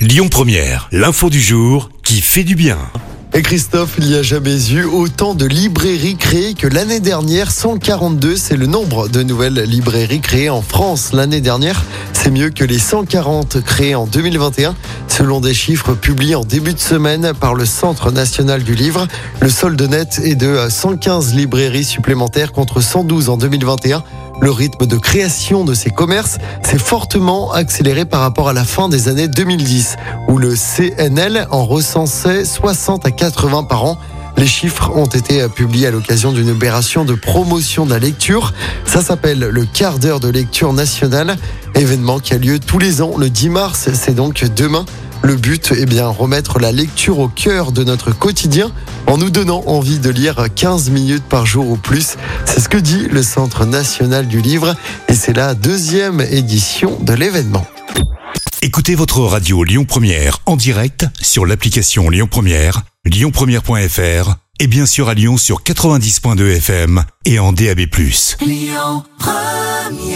Lyon Première, l'info du jour qui fait du bien. Et Christophe, il n'y a jamais eu autant de librairies créées que l'année dernière. 142, c'est le nombre de nouvelles librairies créées en France l'année dernière. C'est mieux que les 140 créées en 2021. Selon des chiffres publiés en début de semaine par le Centre national du livre, le solde net est de 115 librairies supplémentaires contre 112 en 2021. Le rythme de création de ces commerces s'est fortement accéléré par rapport à la fin des années 2010, où le CNL en recensait 60 à 80 par an. Les chiffres ont été publiés à l'occasion d'une opération de promotion de la lecture. Ça s'appelle le quart d'heure de lecture nationale, événement qui a lieu tous les ans le 10 mars. C'est donc demain. Le but est bien remettre la lecture au cœur de notre quotidien en nous donnant envie de lire 15 minutes par jour ou plus. C'est ce que dit le Centre national du livre et c'est la deuxième édition de l'événement. Écoutez votre radio Lyon Première en direct sur l'application Lyon Première, lyonpremière.fr et bien sûr à Lyon sur 90.2 FM et en DAB+. Lyon Première